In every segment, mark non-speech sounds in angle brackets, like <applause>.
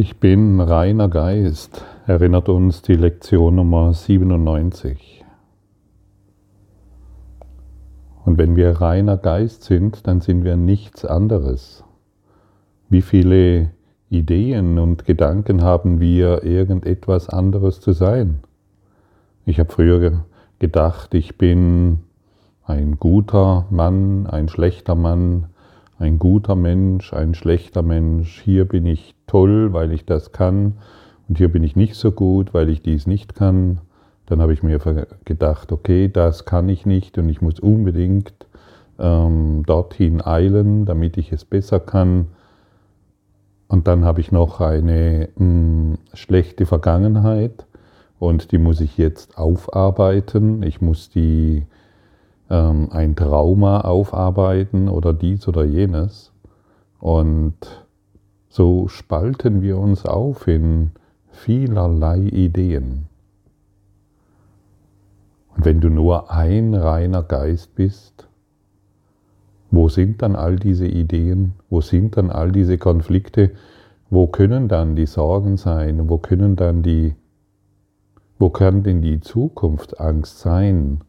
Ich bin reiner Geist, erinnert uns die Lektion Nummer 97. Und wenn wir reiner Geist sind, dann sind wir nichts anderes. Wie viele Ideen und Gedanken haben wir, irgendetwas anderes zu sein? Ich habe früher gedacht, ich bin ein guter Mann, ein schlechter Mann, ein guter Mensch, ein schlechter Mensch, hier bin ich toll, weil ich das kann und hier bin ich nicht so gut, weil ich dies nicht kann. Dann habe ich mir gedacht, okay, das kann ich nicht und ich muss unbedingt ähm, dorthin eilen, damit ich es besser kann. Und dann habe ich noch eine mh, hm, schlechte Vergangenheit und die muss ich jetzt aufarbeiten. Ich muss die ähm, ein Trauma aufarbeiten oder dies oder jenes. Und so spalten wir uns auf in vielerlei Ideen. Und wenn du nur ein reiner Geist bist, wo sind dann all diese Ideen? Wo sind dann all diese Konflikte? Wo können dann die Sorgen sein? Wo können dann die, wo kann denn die Zukunftsangst sein?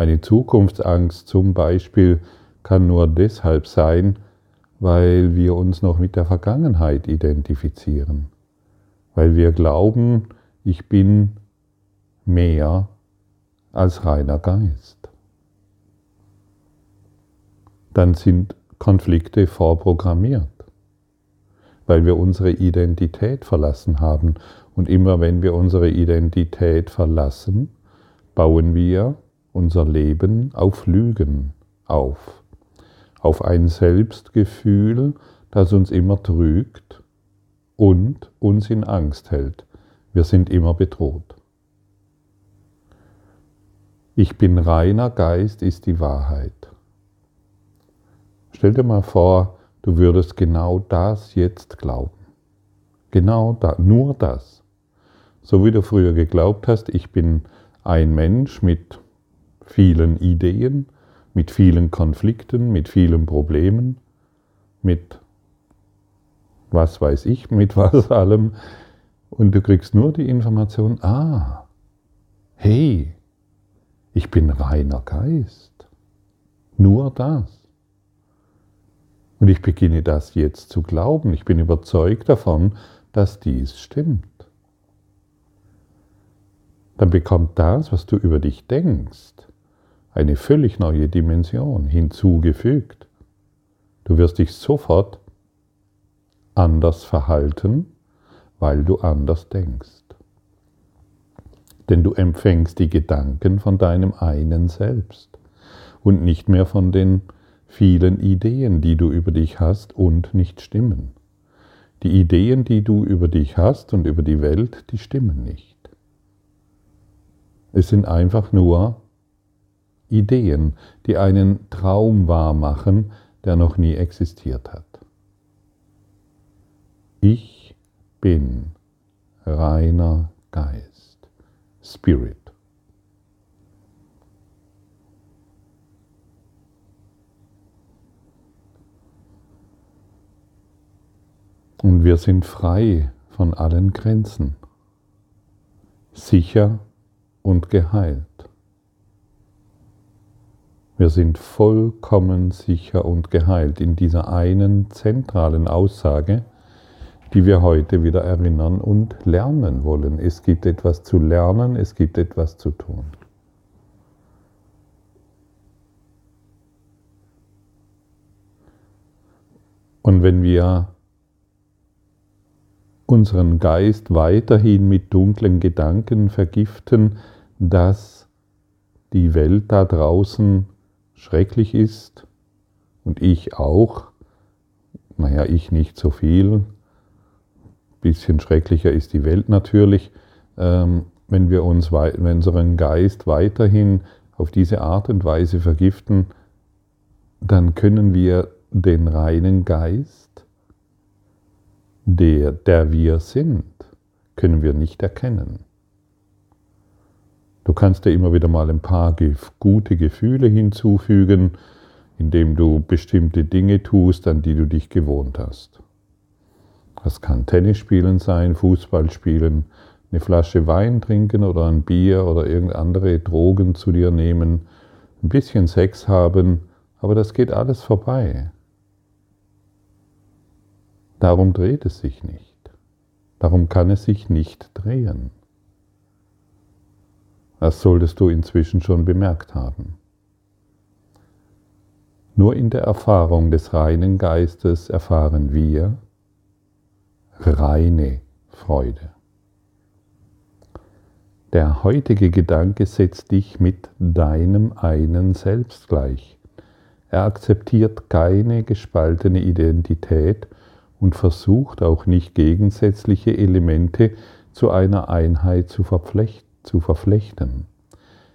Eine Zukunftsangst zum Beispiel kann nur deshalb sein, weil wir uns noch mit der Vergangenheit identifizieren, weil wir glauben, ich bin mehr als reiner Geist. Dann sind Konflikte vorprogrammiert, weil wir unsere Identität verlassen haben. Und immer wenn wir unsere Identität verlassen, bauen wir unser Leben auf Lügen auf, auf ein Selbstgefühl, das uns immer trügt und uns in Angst hält. Wir sind immer bedroht. Ich bin reiner Geist ist die Wahrheit. Stell dir mal vor, du würdest genau das jetzt glauben. Genau da, nur das. So wie du früher geglaubt hast, ich bin ein Mensch mit vielen Ideen, mit vielen Konflikten, mit vielen Problemen, mit was weiß ich, mit was <laughs> allem. Und du kriegst nur die Information, ah, hey, ich bin reiner Geist. Nur das. Und ich beginne das jetzt zu glauben. Ich bin überzeugt davon, dass dies stimmt. Dann bekommt das, was du über dich denkst, eine völlig neue Dimension hinzugefügt. Du wirst dich sofort anders verhalten, weil du anders denkst. Denn du empfängst die Gedanken von deinem einen Selbst und nicht mehr von den vielen Ideen, die du über dich hast und nicht stimmen. Die Ideen, die du über dich hast und über die Welt, die stimmen nicht. Es sind einfach nur Ideen, die einen Traum wahr machen, der noch nie existiert hat. Ich bin reiner Geist, Spirit. Und wir sind frei von allen Grenzen, sicher und geheilt. Wir sind vollkommen sicher und geheilt in dieser einen zentralen Aussage, die wir heute wieder erinnern und lernen wollen. Es gibt etwas zu lernen, es gibt etwas zu tun. Und wenn wir unseren Geist weiterhin mit dunklen Gedanken vergiften, dass die Welt da draußen schrecklich ist und ich auch, naja, ich nicht so viel, bisschen schrecklicher ist die Welt natürlich, ähm, wenn wir uns, wenn unseren Geist weiterhin auf diese Art und Weise vergiften, dann können wir den reinen Geist, der, der wir sind, können wir nicht erkennen. Du kannst dir immer wieder mal ein paar gute Gefühle hinzufügen, indem du bestimmte Dinge tust, an die du dich gewohnt hast. Das kann Tennis spielen sein, Fußball spielen, eine Flasche Wein trinken oder ein Bier oder irgendeine andere Drogen zu dir nehmen, ein bisschen Sex haben, aber das geht alles vorbei. Darum dreht es sich nicht. Darum kann es sich nicht drehen. Das solltest du inzwischen schon bemerkt haben. Nur in der Erfahrung des reinen Geistes erfahren wir reine Freude. Der heutige Gedanke setzt dich mit deinem einen Selbst gleich. Er akzeptiert keine gespaltene Identität und versucht auch nicht gegensätzliche Elemente zu einer Einheit zu, verflechten.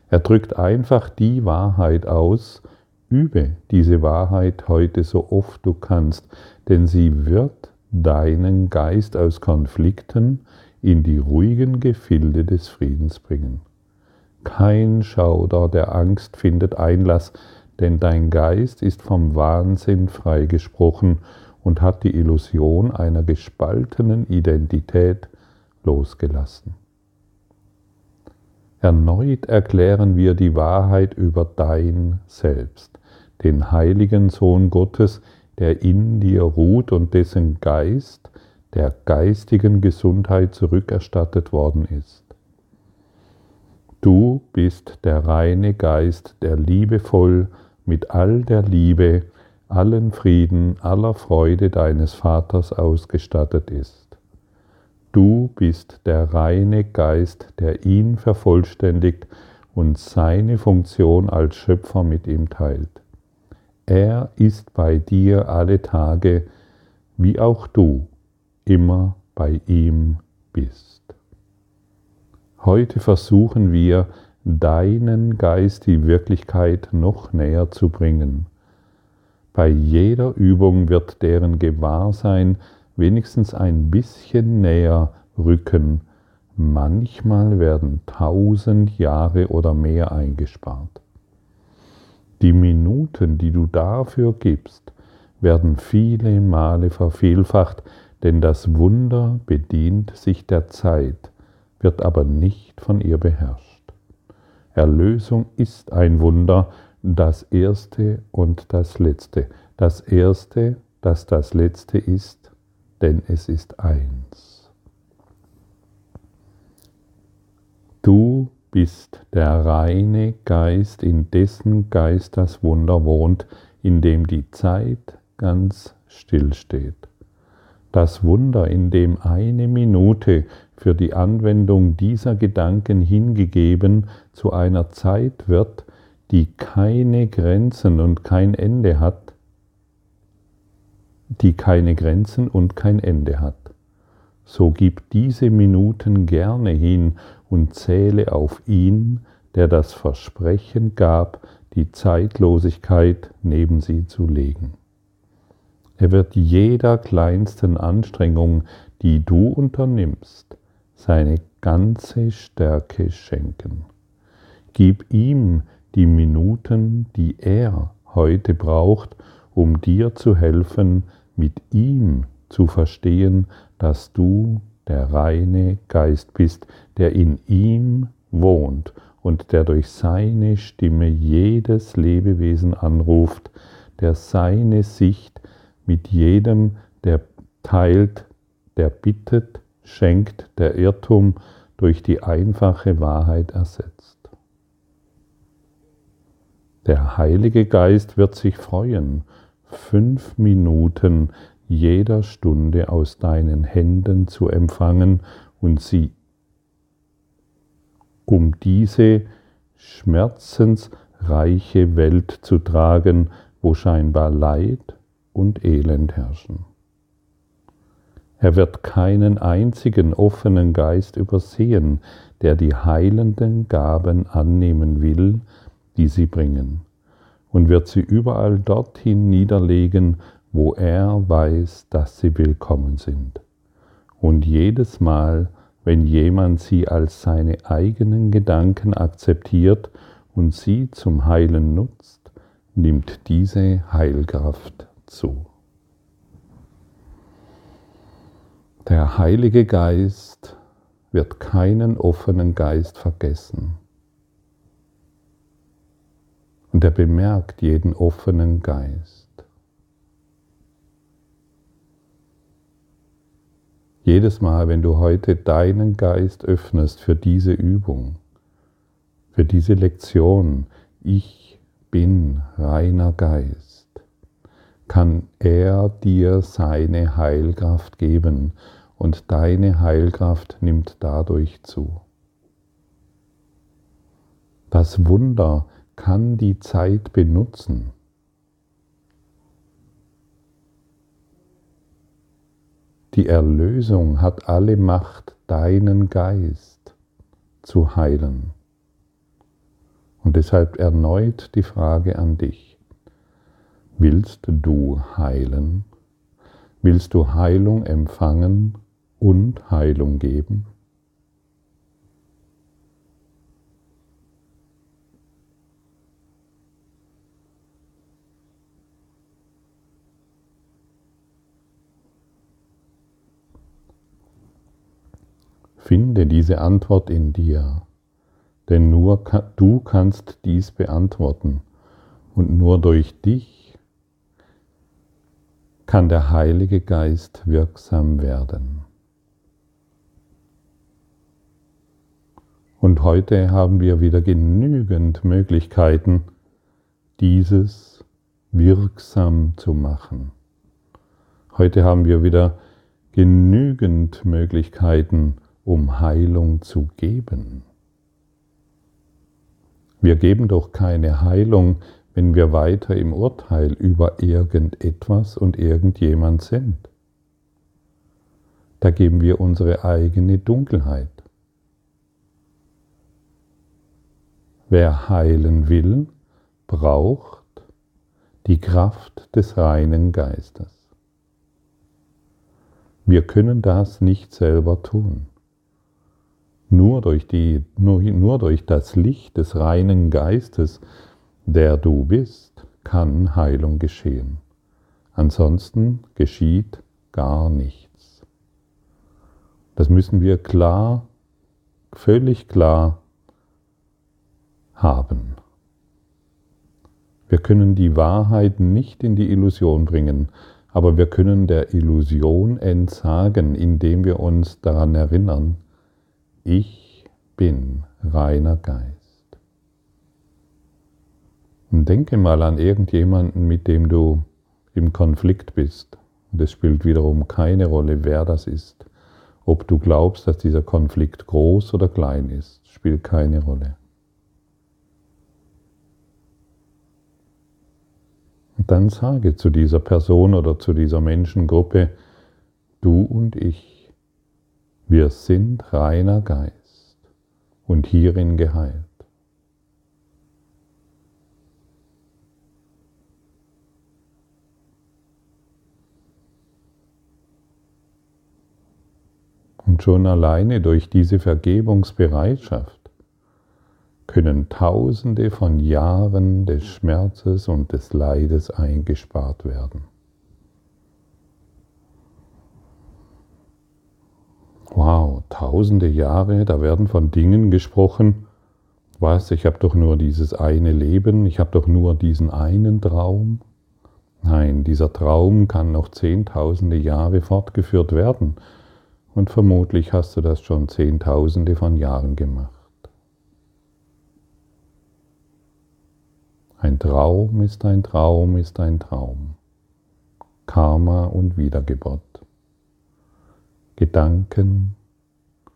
Er drückt einfach die Wahrheit aus, Übe diese Wahrheit heute so oft du kannst, denn sie wird deinen Geist aus Konflikten in die ruhigen Gefilde des Friedens bringen. Kein Schauder der Angst findet Einlass, denn dein Geist ist vom Wahnsinn freigesprochen und hat die Illusion einer gespaltenen Identität losgelassen. Erneut erklären wir die Wahrheit über dein Selbst, den heiligen Sohn Gottes, der in dir ruht und dessen Geist der geistigen Gesundheit zurückerstattet worden ist. Du bist der reine Geist, der liebevoll mit all der Liebe, allen Frieden, aller Freude deines Vaters ausgestattet ist. Du bist der reine Geist, der ihn vervollständigt und seine Funktion als Schöpfer mit ihm teilt. Er ist bei dir alle Tage, wie auch du immer bei ihm bist. Heute versuchen wir, deinen Geist die Wirklichkeit noch näher zu bringen. Bei jeder Übung wird deren Gewahrsein wenigstens ein bisschen näher rücken. Manchmal werden tausend Jahre oder mehr eingespart. Die Minuten, die du dafür gibst, werden viele Male vervielfacht, denn das Wunder bedient sich der Zeit, wird aber nicht von ihr beherrscht. Erlösung ist ein Wunder, das erste und das letzte. Das erste, das das letzte ist, denn es ist eins. Du bist der reine Geist, in dessen Geist das Wunder wohnt, in dem die Zeit ganz still steht. Das Wunder, in dem eine Minute für die Anwendung dieser Gedanken hingegeben zu einer Zeit wird, die keine Grenzen und kein Ende hat, die keine Grenzen und kein Ende hat. So gib diese Minuten gerne hin und zähle auf ihn, der das Versprechen gab, die Zeitlosigkeit neben sie zu legen. Er wird jeder kleinsten Anstrengung, die du unternimmst, seine ganze Stärke schenken. Gib ihm die Minuten, die er heute braucht, um dir zu helfen, mit ihm zu verstehen, dass du der reine Geist bist, der in ihm wohnt und der durch seine Stimme jedes Lebewesen anruft, der seine Sicht mit jedem, der teilt, der bittet, schenkt, der Irrtum durch die einfache Wahrheit ersetzt. Der Heilige Geist wird sich freuen fünf Minuten jeder Stunde aus deinen Händen zu empfangen und sie um diese schmerzensreiche Welt zu tragen, wo scheinbar Leid und Elend herrschen. Er wird keinen einzigen offenen Geist übersehen, der die heilenden Gaben annehmen will, die sie bringen und wird sie überall dorthin niederlegen, wo er weiß, dass sie willkommen sind. Und jedes Mal, wenn jemand sie als seine eigenen Gedanken akzeptiert und sie zum Heilen nutzt, nimmt diese Heilkraft zu. Der Heilige Geist wird keinen offenen Geist vergessen. Und er bemerkt jeden offenen Geist. Jedes Mal, wenn du heute deinen Geist öffnest für diese Übung, für diese Lektion, ich bin reiner Geist, kann er dir seine Heilkraft geben und deine Heilkraft nimmt dadurch zu. Das Wunder kann die Zeit benutzen. Die Erlösung hat alle Macht, deinen Geist zu heilen. Und deshalb erneut die Frage an dich. Willst du heilen? Willst du Heilung empfangen und Heilung geben? Finde diese Antwort in dir, denn nur du kannst dies beantworten und nur durch dich kann der Heilige Geist wirksam werden. Und heute haben wir wieder genügend Möglichkeiten, dieses wirksam zu machen. Heute haben wir wieder genügend Möglichkeiten, um Heilung zu geben. Wir geben doch keine Heilung, wenn wir weiter im Urteil über irgendetwas und irgendjemand sind. Da geben wir unsere eigene Dunkelheit. Wer heilen will, braucht die Kraft des reinen Geistes. Wir können das nicht selber tun. Nur durch, die, nur, nur durch das Licht des reinen Geistes, der du bist, kann Heilung geschehen. Ansonsten geschieht gar nichts. Das müssen wir klar, völlig klar haben. Wir können die Wahrheit nicht in die Illusion bringen, aber wir können der Illusion entsagen, indem wir uns daran erinnern, ich bin reiner Geist. Und denke mal an irgendjemanden, mit dem du im Konflikt bist. Und es spielt wiederum keine Rolle, wer das ist. Ob du glaubst, dass dieser Konflikt groß oder klein ist, spielt keine Rolle. Und dann sage zu dieser Person oder zu dieser Menschengruppe, du und ich wir sind reiner Geist und hierin geheilt. Und schon alleine durch diese Vergebungsbereitschaft können Tausende von Jahren des Schmerzes und des Leides eingespart werden. Wow, tausende Jahre, da werden von Dingen gesprochen. Was, ich habe doch nur dieses eine Leben, ich habe doch nur diesen einen Traum. Nein, dieser Traum kann noch zehntausende Jahre fortgeführt werden. Und vermutlich hast du das schon zehntausende von Jahren gemacht. Ein Traum ist ein Traum ist ein Traum. Karma und Wiedergeburt. Gedanken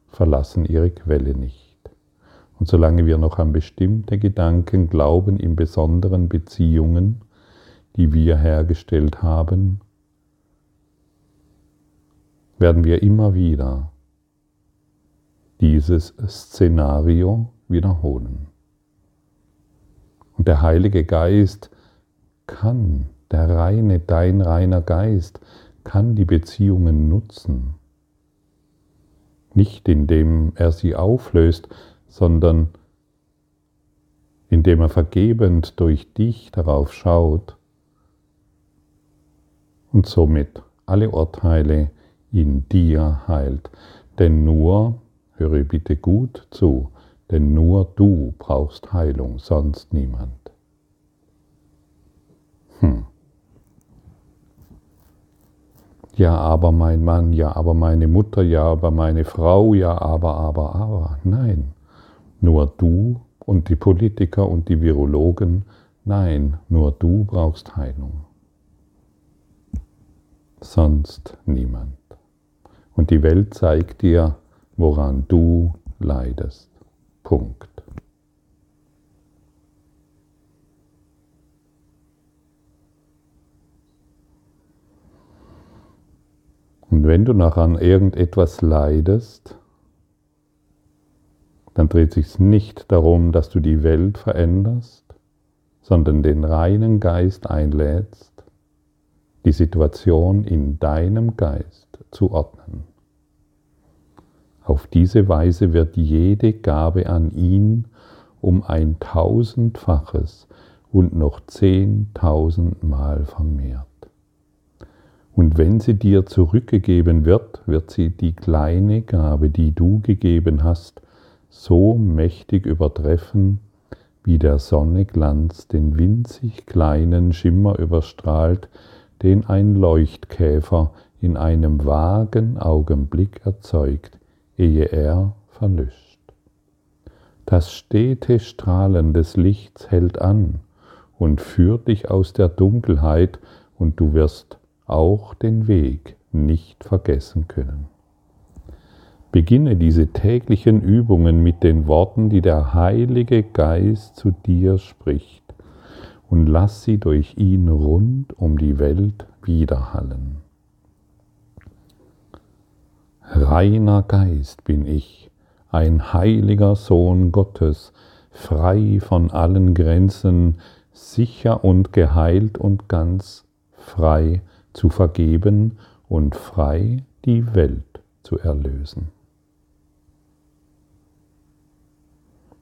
verlassen ihre Quelle nicht. Und solange wir noch an bestimmte Gedanken glauben, in besonderen Beziehungen, die wir hergestellt haben, werden wir immer wieder dieses Szenario wiederholen. Und der Heilige Geist kann, der reine, dein reiner Geist, kann die Beziehungen nutzen nicht indem er sie auflöst, sondern indem er vergebend durch dich darauf schaut und somit alle Urteile in dir heilt. Denn nur, höre bitte gut zu, denn nur du brauchst Heilung, sonst niemand. Hm. Ja, aber mein Mann, ja, aber meine Mutter, ja, aber meine Frau, ja, aber, aber, aber. Nein, nur du und die Politiker und die Virologen, nein, nur du brauchst Heilung. Sonst niemand. Und die Welt zeigt dir, woran du leidest. Punkt. Wenn du nachher an irgendetwas leidest, dann dreht sich nicht darum, dass du die Welt veränderst, sondern den reinen Geist einlädst, die Situation in deinem Geist zu ordnen. Auf diese Weise wird jede Gabe an ihn um ein tausendfaches und noch zehntausendmal vermehrt. Und wenn sie dir zurückgegeben wird, wird sie die kleine Gabe, die du gegeben hast, so mächtig übertreffen, wie der Sonne Glanz den winzig kleinen Schimmer überstrahlt, den ein Leuchtkäfer in einem vagen Augenblick erzeugt, ehe er verlöscht. Das stete Strahlen des Lichts hält an und führt dich aus der Dunkelheit, und du wirst auch den Weg nicht vergessen können. Beginne diese täglichen Übungen mit den Worten, die der Heilige Geist zu dir spricht, und lass sie durch ihn rund um die Welt widerhallen. Reiner Geist bin ich, ein heiliger Sohn Gottes, frei von allen Grenzen, sicher und geheilt und ganz frei zu vergeben und frei die Welt zu erlösen.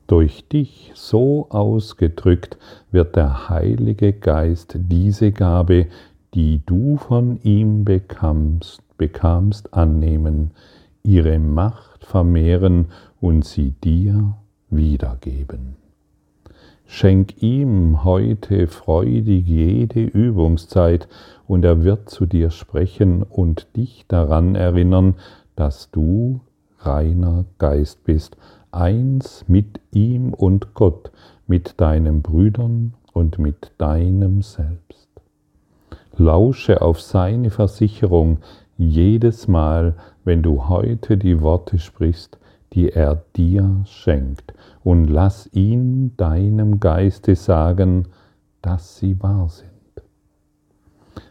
Durch dich so ausgedrückt wird der Heilige Geist diese Gabe, die du von ihm bekamst, bekamst annehmen, ihre Macht vermehren und sie dir wiedergeben. Schenk ihm heute freudig jede Übungszeit, und er wird zu dir sprechen und dich daran erinnern, dass du reiner Geist bist eins mit ihm und Gott, mit deinen Brüdern und mit deinem Selbst. Lausche auf seine Versicherung jedes Mal, wenn du heute die Worte sprichst, die er dir schenkt, und lass ihn deinem Geiste sagen, dass sie wahr sind.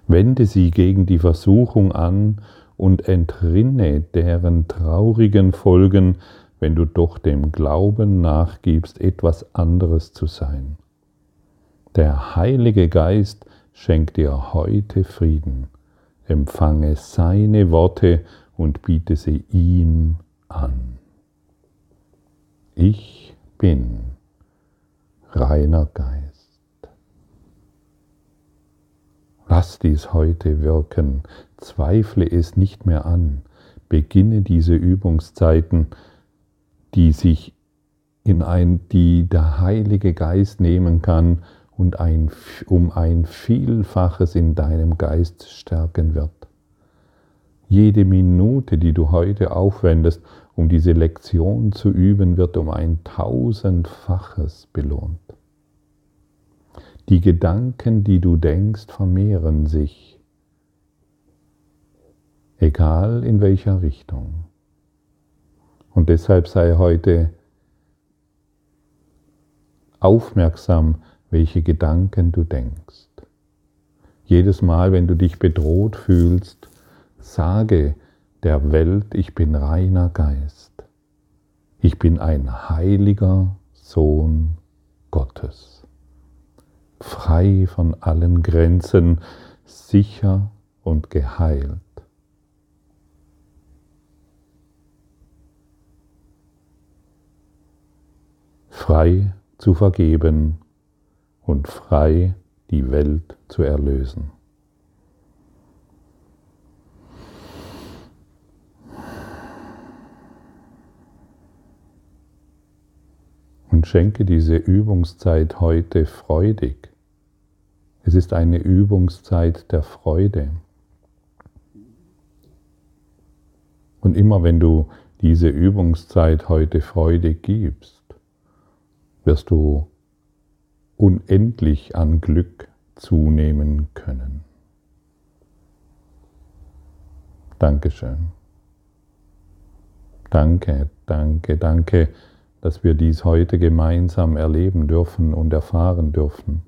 Wende sie gegen die Versuchung an und entrinne deren traurigen Folgen, wenn du doch dem Glauben nachgibst, etwas anderes zu sein. Der Heilige Geist schenkt dir heute Frieden. Empfange seine Worte und biete sie ihm an. Ich bin reiner Geist. Lass dies heute wirken, zweifle es nicht mehr an, beginne diese Übungszeiten die sich in ein, die der Heilige Geist nehmen kann und ein, um ein Vielfaches in deinem Geist stärken wird. Jede Minute, die du heute aufwendest, um diese Lektion zu üben, wird um ein tausendfaches belohnt. Die Gedanken, die du denkst, vermehren sich, egal in welcher Richtung. Und deshalb sei heute aufmerksam, welche Gedanken du denkst. Jedes Mal, wenn du dich bedroht fühlst, sage der Welt, ich bin reiner Geist. Ich bin ein heiliger Sohn Gottes. Frei von allen Grenzen, sicher und geheilt. frei zu vergeben und frei die Welt zu erlösen. Schenke diese Übungszeit heute freudig. Es ist eine Übungszeit der Freude. Und immer wenn du diese Übungszeit heute freudig gibst, wirst du unendlich an Glück zunehmen können. Dankeschön. Danke, danke, danke, dass wir dies heute gemeinsam erleben dürfen und erfahren dürfen.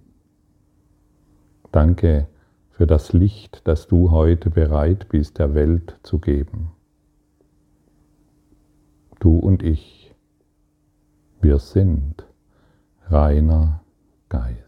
Danke für das Licht, das du heute bereit bist, der Welt zu geben. Du und ich, wir sind reiner Geist.